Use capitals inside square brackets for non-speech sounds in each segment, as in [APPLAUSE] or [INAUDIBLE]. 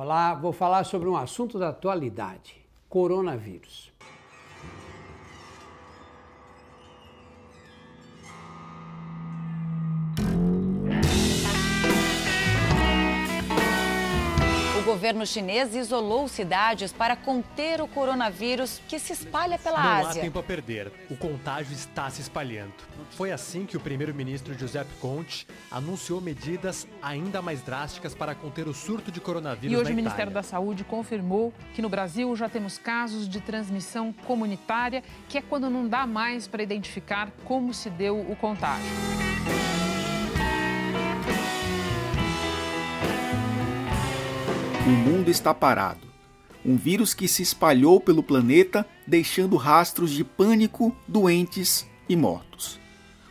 Olá, vou falar sobre um assunto da atualidade: coronavírus. Governo chinês isolou cidades para conter o coronavírus que se espalha pela Não Ásia. Não há tempo a perder. O contágio está se espalhando. Foi assim que o primeiro-ministro Giuseppe Conte anunciou medidas ainda mais drásticas para conter o surto de coronavírus E hoje na o Ministério da Saúde confirmou que no Brasil já temos casos de transmissão comunitária, que é quando não dá mais para identificar como se deu o contágio. O mundo está parado. Um vírus que se espalhou pelo planeta, deixando rastros de pânico, doentes e mortos.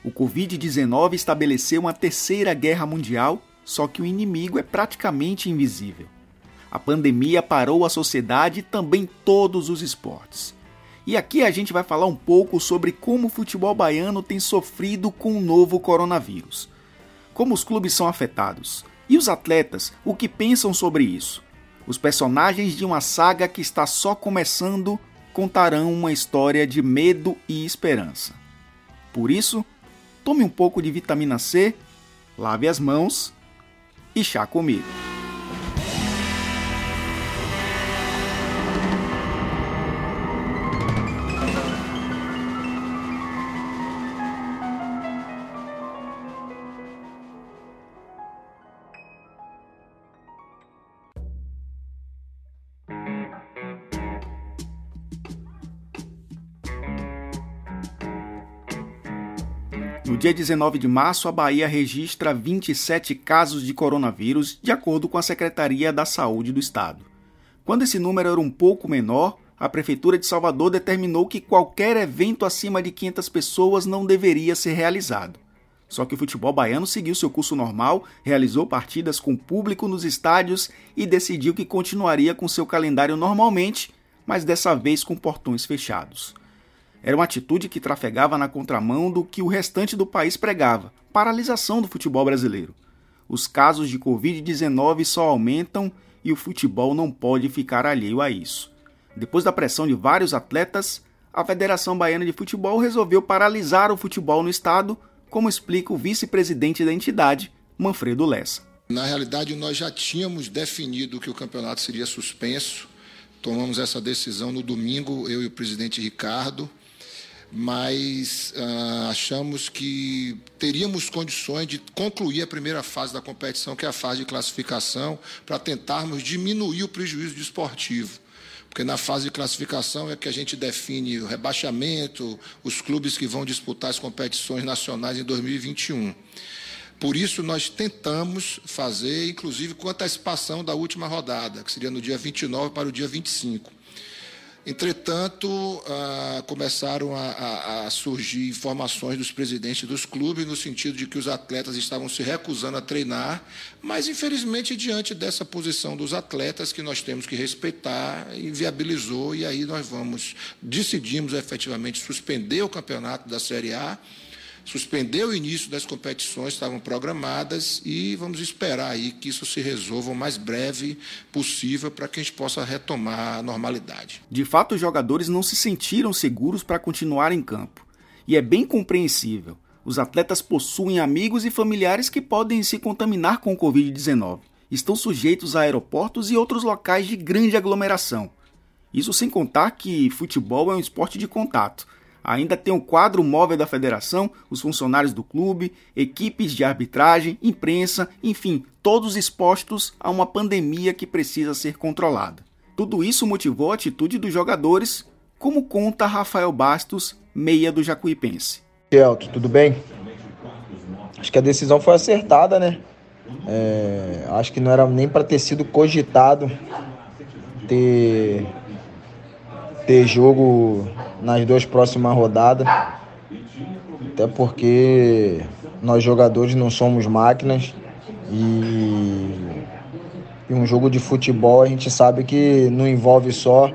O Covid-19 estabeleceu uma terceira guerra mundial, só que o inimigo é praticamente invisível. A pandemia parou a sociedade e também todos os esportes. E aqui a gente vai falar um pouco sobre como o futebol baiano tem sofrido com o novo coronavírus. Como os clubes são afetados. E os atletas, o que pensam sobre isso? Os personagens de uma saga que está só começando contarão uma história de medo e esperança. Por isso, tome um pouco de vitamina C, lave as mãos e chá comigo. Dia 19 de março, a Bahia registra 27 casos de coronavírus, de acordo com a Secretaria da Saúde do Estado. Quando esse número era um pouco menor, a Prefeitura de Salvador determinou que qualquer evento acima de 500 pessoas não deveria ser realizado. Só que o futebol baiano seguiu seu curso normal, realizou partidas com público nos estádios e decidiu que continuaria com seu calendário normalmente, mas dessa vez com portões fechados. Era uma atitude que trafegava na contramão do que o restante do país pregava: paralisação do futebol brasileiro. Os casos de Covid-19 só aumentam e o futebol não pode ficar alheio a isso. Depois da pressão de vários atletas, a Federação Baiana de Futebol resolveu paralisar o futebol no estado, como explica o vice-presidente da entidade, Manfredo Lessa. Na realidade, nós já tínhamos definido que o campeonato seria suspenso. Tomamos essa decisão no domingo, eu e o presidente Ricardo mas uh, achamos que teríamos condições de concluir a primeira fase da competição, que é a fase de classificação, para tentarmos diminuir o prejuízo desportivo. Porque na fase de classificação é que a gente define o rebaixamento, os clubes que vão disputar as competições nacionais em 2021. Por isso, nós tentamos fazer, inclusive, com antecipação da última rodada, que seria no dia 29 para o dia 25. Entretanto, ah, começaram a, a, a, surgir informações dos presidentes dos clubes no sentido de que os atletas estavam se recusando a treinar, mas infelizmente diante dessa posição dos atletas que nós temos que respeitar, inviabilizou e aí nós vamos decidimos efetivamente suspender o campeonato da Série A suspendeu o início das competições, estavam programadas e vamos esperar aí que isso se resolva o mais breve possível para que a gente possa retomar a normalidade. De fato, os jogadores não se sentiram seguros para continuar em campo. E é bem compreensível. Os atletas possuem amigos e familiares que podem se contaminar com o Covid-19. Estão sujeitos a aeroportos e outros locais de grande aglomeração. Isso sem contar que futebol é um esporte de contato Ainda tem o quadro móvel da federação, os funcionários do clube, equipes de arbitragem, imprensa, enfim, todos expostos a uma pandemia que precisa ser controlada. Tudo isso motivou a atitude dos jogadores, como conta Rafael Bastos, meia do Jacuipense. Elton, tudo bem? Acho que a decisão foi acertada, né? É, acho que não era nem para ter sido cogitado ter ter jogo nas duas próximas rodadas. Até porque nós jogadores não somos máquinas e, e um jogo de futebol a gente sabe que não envolve só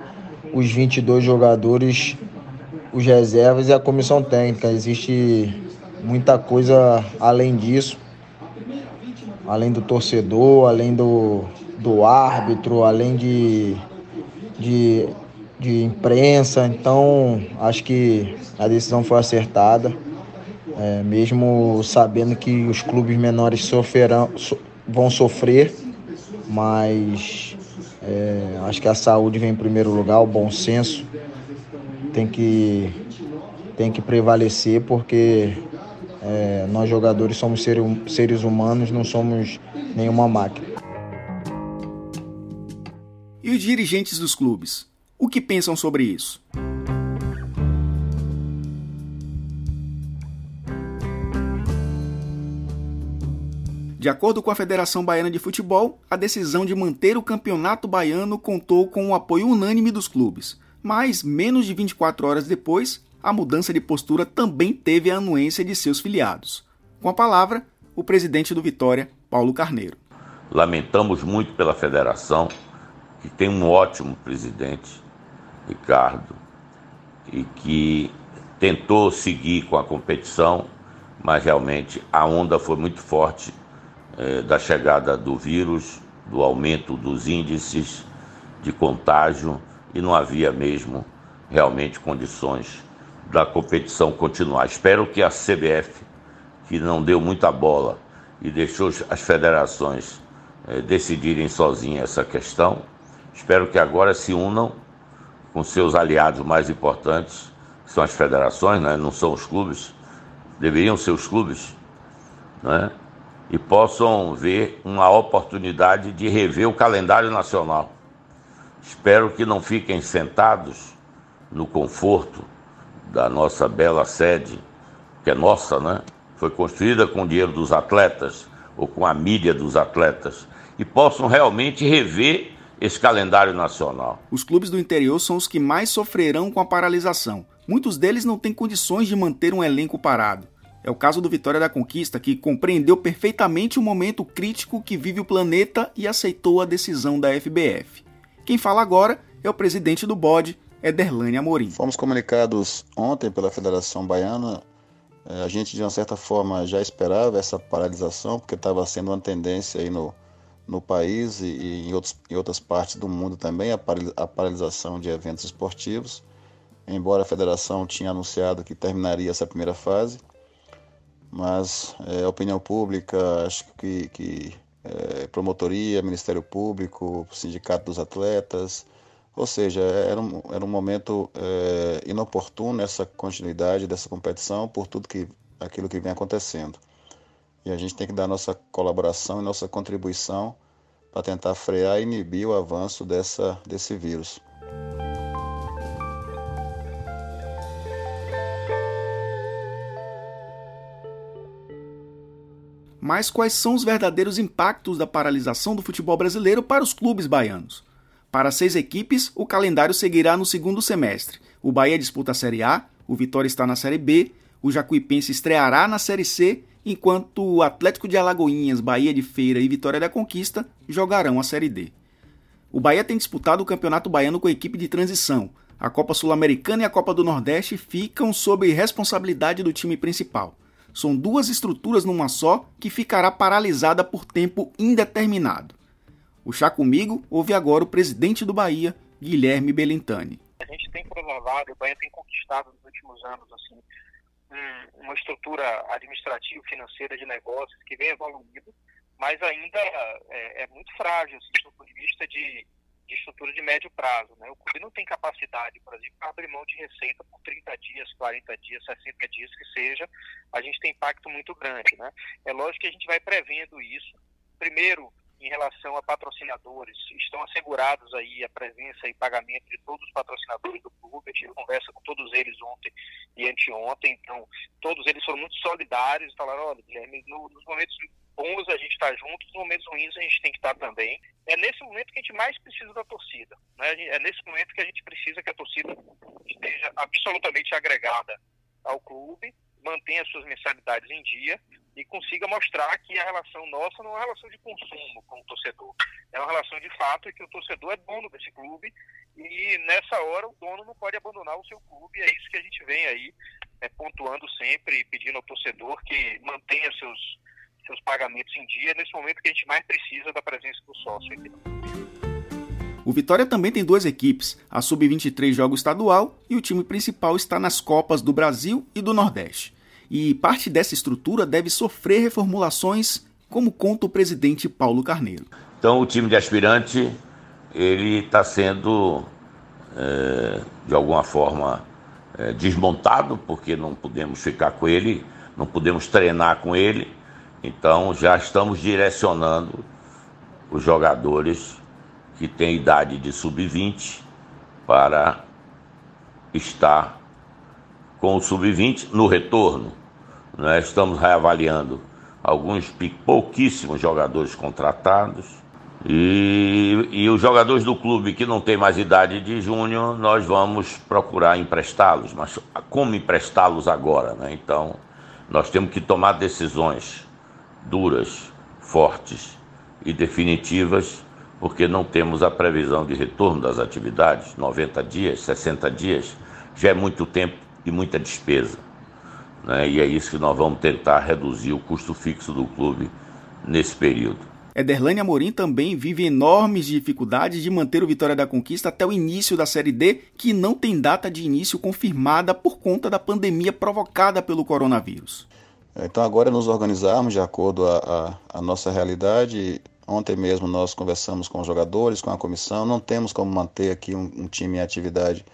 os 22 jogadores, os reservas e a comissão técnica. Existe muita coisa além disso, além do torcedor, além do, do árbitro, além de, de, de imprensa. Então, acho que a decisão foi acertada, é, mesmo sabendo que os clubes menores sofrerão, so, vão sofrer, mas é, acho que a saúde vem em primeiro lugar, o bom senso tem que, tem que prevalecer, porque é, nós jogadores somos seres humanos, não somos nenhuma máquina. E os dirigentes dos clubes? O que pensam sobre isso? De acordo com a Federação Baiana de Futebol, a decisão de manter o Campeonato Baiano contou com o apoio unânime dos clubes. Mas, menos de 24 horas depois, a mudança de postura também teve a anuência de seus filiados. Com a palavra, o presidente do Vitória, Paulo Carneiro. Lamentamos muito pela federação que tem um ótimo presidente, Ricardo, e que tentou seguir com a competição, mas realmente a onda foi muito forte eh, da chegada do vírus, do aumento dos índices de contágio e não havia mesmo realmente condições da competição continuar. Espero que a CBF, que não deu muita bola e deixou as federações eh, decidirem sozinhas essa questão, Espero que agora se unam com seus aliados mais importantes, que são as federações, né? não são os clubes, deveriam ser os clubes, né? e possam ver uma oportunidade de rever o calendário nacional. Espero que não fiquem sentados no conforto da nossa bela sede, que é nossa, né? Foi construída com o dinheiro dos atletas ou com a mídia dos atletas e possam realmente rever esse calendário nacional. Os clubes do interior são os que mais sofrerão com a paralisação. Muitos deles não têm condições de manter um elenco parado. É o caso do Vitória da Conquista, que compreendeu perfeitamente o momento crítico que vive o planeta e aceitou a decisão da FBF. Quem fala agora é o presidente do BOD, Ederlane Amorim. Fomos comunicados ontem pela Federação Baiana. É, a gente, de uma certa forma, já esperava essa paralisação, porque estava sendo uma tendência aí no, no país e, em, outros, em outras partes do mundo também a, a paralisação de eventos esportivos, embora a federação tinha anunciado que terminaria essa primeira fase, mas é, a opinião pública, acho que, que é, promotoria, Ministério Público, Sindicato dos Atletas, ou seja, era um, era um momento é, inoportuno essa continuidade dessa competição por tudo que aquilo que vem acontecendo. E a gente tem que dar nossa colaboração e nossa contribuição para tentar frear e inibir o avanço dessa, desse vírus. Mas quais são os verdadeiros impactos da paralisação do futebol brasileiro para os clubes baianos? Para seis equipes, o calendário seguirá no segundo semestre. O Bahia disputa a Série A, o Vitória está na Série B, o Jacuipense estreará na Série C enquanto o Atlético de Alagoinhas, Bahia de Feira e Vitória da Conquista jogarão a Série D. O Bahia tem disputado o Campeonato Baiano com a equipe de transição. A Copa Sul-Americana e a Copa do Nordeste ficam sob responsabilidade do time principal. São duas estruturas numa só que ficará paralisada por tempo indeterminado. O Chá Comigo ouve agora o presidente do Bahia, Guilherme Belintani. A gente tem preservado, o Bahia tem conquistado nos últimos anos assim, um, uma estrutura administrativa, financeira de negócios que vem evoluindo, mas ainda é, é muito frágil assim, do ponto de vista de, de, estrutura de médio prazo. Né? O clube não tem capacidade, por exemplo, para abrir mão de receita por 30 dias, 40 dias, 60 dias que seja, a gente tem impacto muito grande. Né? É lógico que a gente vai prevendo isso. Primeiro, em relação a patrocinadores. Estão assegurados aí a presença e pagamento de todos os patrocinadores do clube. Eu tive conversa com todos eles ontem e anteontem. Então, todos eles foram muito solidários. Falaram, olha, Guilherme, nos momentos bons a gente está junto, nos momentos ruins a gente tem que estar também. É nesse momento que a gente mais precisa da torcida. Né? É nesse momento que a gente precisa que a torcida esteja absolutamente agregada ao clube, mantenha suas mensalidades em dia e consiga mostrar que a relação nossa não é uma relação de consumo com o torcedor. É uma relação de fato e que o torcedor é dono desse clube e nessa hora o dono não pode abandonar o seu clube. É isso que a gente vem aí é, pontuando sempre pedindo ao torcedor que mantenha seus, seus pagamentos em dia nesse momento que a gente mais precisa da presença do sócio aqui. O Vitória também tem duas equipes, a Sub-23 joga o estadual e o time principal está nas Copas do Brasil e do Nordeste. E parte dessa estrutura deve sofrer reformulações, como conta o presidente Paulo Carneiro. Então o time de aspirante ele está sendo é, de alguma forma é, desmontado, porque não podemos ficar com ele, não podemos treinar com ele. Então já estamos direcionando os jogadores que têm idade de sub-20 para estar com o sub-20 no retorno. Nós estamos reavaliando alguns pouquíssimos jogadores contratados e, e os jogadores do clube que não tem mais idade de júnior, nós vamos procurar emprestá-los. Mas como emprestá-los agora? Né? Então, nós temos que tomar decisões duras, fortes e definitivas, porque não temos a previsão de retorno das atividades 90 dias, 60 dias, já é muito tempo e muita despesa. Né? E é isso que nós vamos tentar reduzir o custo fixo do clube nesse período. Ederlane Amorim também vive enormes dificuldades de manter o Vitória da Conquista até o início da Série D, que não tem data de início confirmada por conta da pandemia provocada pelo coronavírus. Então agora é nos organizarmos de acordo à a, a, nossa realidade. Ontem mesmo nós conversamos com os jogadores, com a comissão. Não temos como manter aqui um, um time em atividade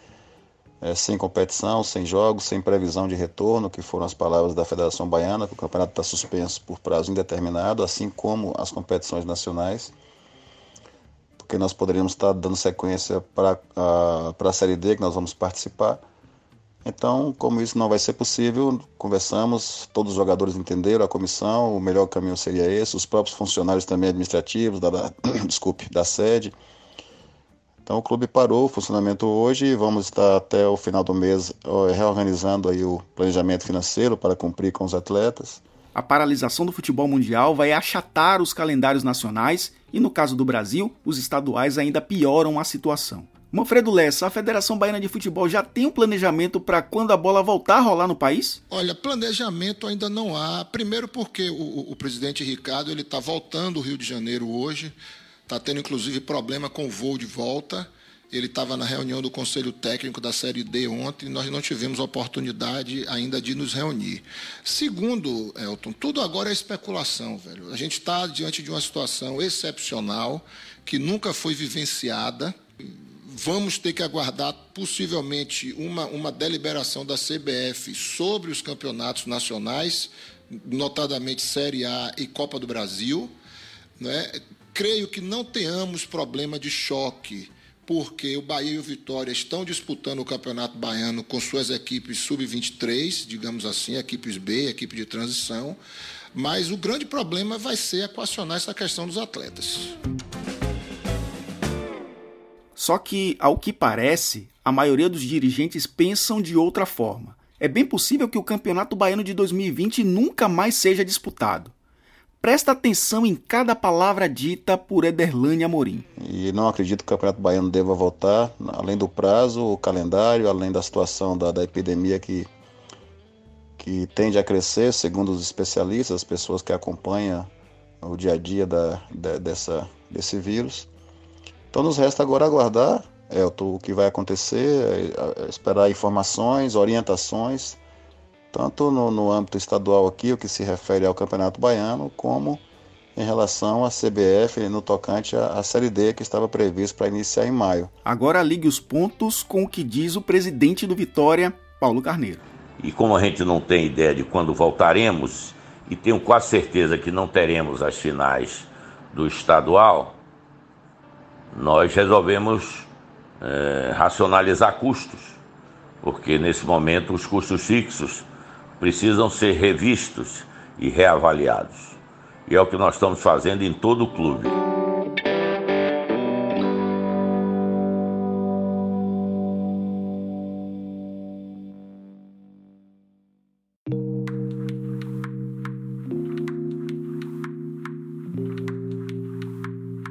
é, sem competição, sem jogos, sem previsão de retorno, que foram as palavras da Federação Baiana, que o campeonato está suspenso por prazo indeterminado, assim como as competições nacionais, porque nós poderíamos estar dando sequência para a, para a Série D, que nós vamos participar. Então, como isso não vai ser possível, conversamos, todos os jogadores entenderam, a comissão, o melhor caminho seria esse, os próprios funcionários também administrativos da, da [CLEARS THROAT] desculpe, da sede, então o clube parou o funcionamento hoje e vamos estar até o final do mês reorganizando aí o planejamento financeiro para cumprir com os atletas. A paralisação do futebol mundial vai achatar os calendários nacionais e, no caso do Brasil, os estaduais ainda pioram a situação. Manfredo Lessa, a Federação Baiana de Futebol já tem um planejamento para quando a bola voltar a rolar no país? Olha, planejamento ainda não há. Primeiro porque o, o presidente Ricardo ele está voltando ao Rio de Janeiro hoje. Está tendo, inclusive, problema com o voo de volta. Ele estava na reunião do Conselho Técnico da Série D ontem e nós não tivemos oportunidade ainda de nos reunir. Segundo, Elton, tudo agora é especulação, velho. A gente está diante de uma situação excepcional que nunca foi vivenciada. Vamos ter que aguardar, possivelmente, uma, uma deliberação da CBF sobre os campeonatos nacionais, notadamente Série A e Copa do Brasil. Né? Creio que não tenhamos problema de choque, porque o Bahia e o Vitória estão disputando o Campeonato Baiano com suas equipes sub-23, digamos assim, equipes B, equipe de transição. Mas o grande problema vai ser equacionar essa questão dos atletas. Só que, ao que parece, a maioria dos dirigentes pensam de outra forma. É bem possível que o Campeonato Baiano de 2020 nunca mais seja disputado. Presta atenção em cada palavra dita por Ederlane Amorim. E não acredito que o Campeonato Baiano deva voltar, além do prazo, o calendário, além da situação da, da epidemia que, que tende a crescer, segundo os especialistas, as pessoas que acompanham o dia a dia da, da, dessa, desse vírus. Então nos resta agora aguardar é, o que vai acontecer, é, é, esperar informações, orientações tanto no, no âmbito estadual aqui, o que se refere ao Campeonato Baiano, como em relação à CBF no tocante à, à Série D, que estava previsto para iniciar em maio. Agora ligue os pontos com o que diz o presidente do Vitória, Paulo Carneiro. E como a gente não tem ideia de quando voltaremos, e tenho quase certeza que não teremos as finais do estadual, nós resolvemos é, racionalizar custos, porque nesse momento os custos fixos precisam ser revistos e reavaliados. E é o que nós estamos fazendo em todo o clube.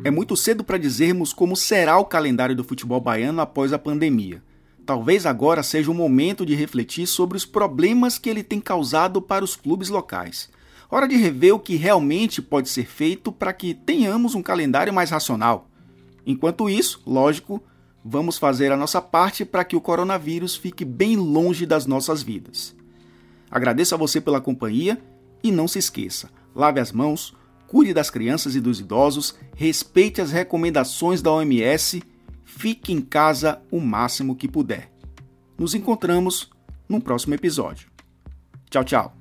É muito cedo para dizermos como será o calendário do futebol baiano após a pandemia. Talvez agora seja o momento de refletir sobre os problemas que ele tem causado para os clubes locais. Hora de rever o que realmente pode ser feito para que tenhamos um calendário mais racional. Enquanto isso, lógico, vamos fazer a nossa parte para que o coronavírus fique bem longe das nossas vidas. Agradeço a você pela companhia e não se esqueça: lave as mãos, cuide das crianças e dos idosos, respeite as recomendações da OMS, fique em casa o máximo que puder. Nos encontramos no próximo episódio. Tchau, tchau.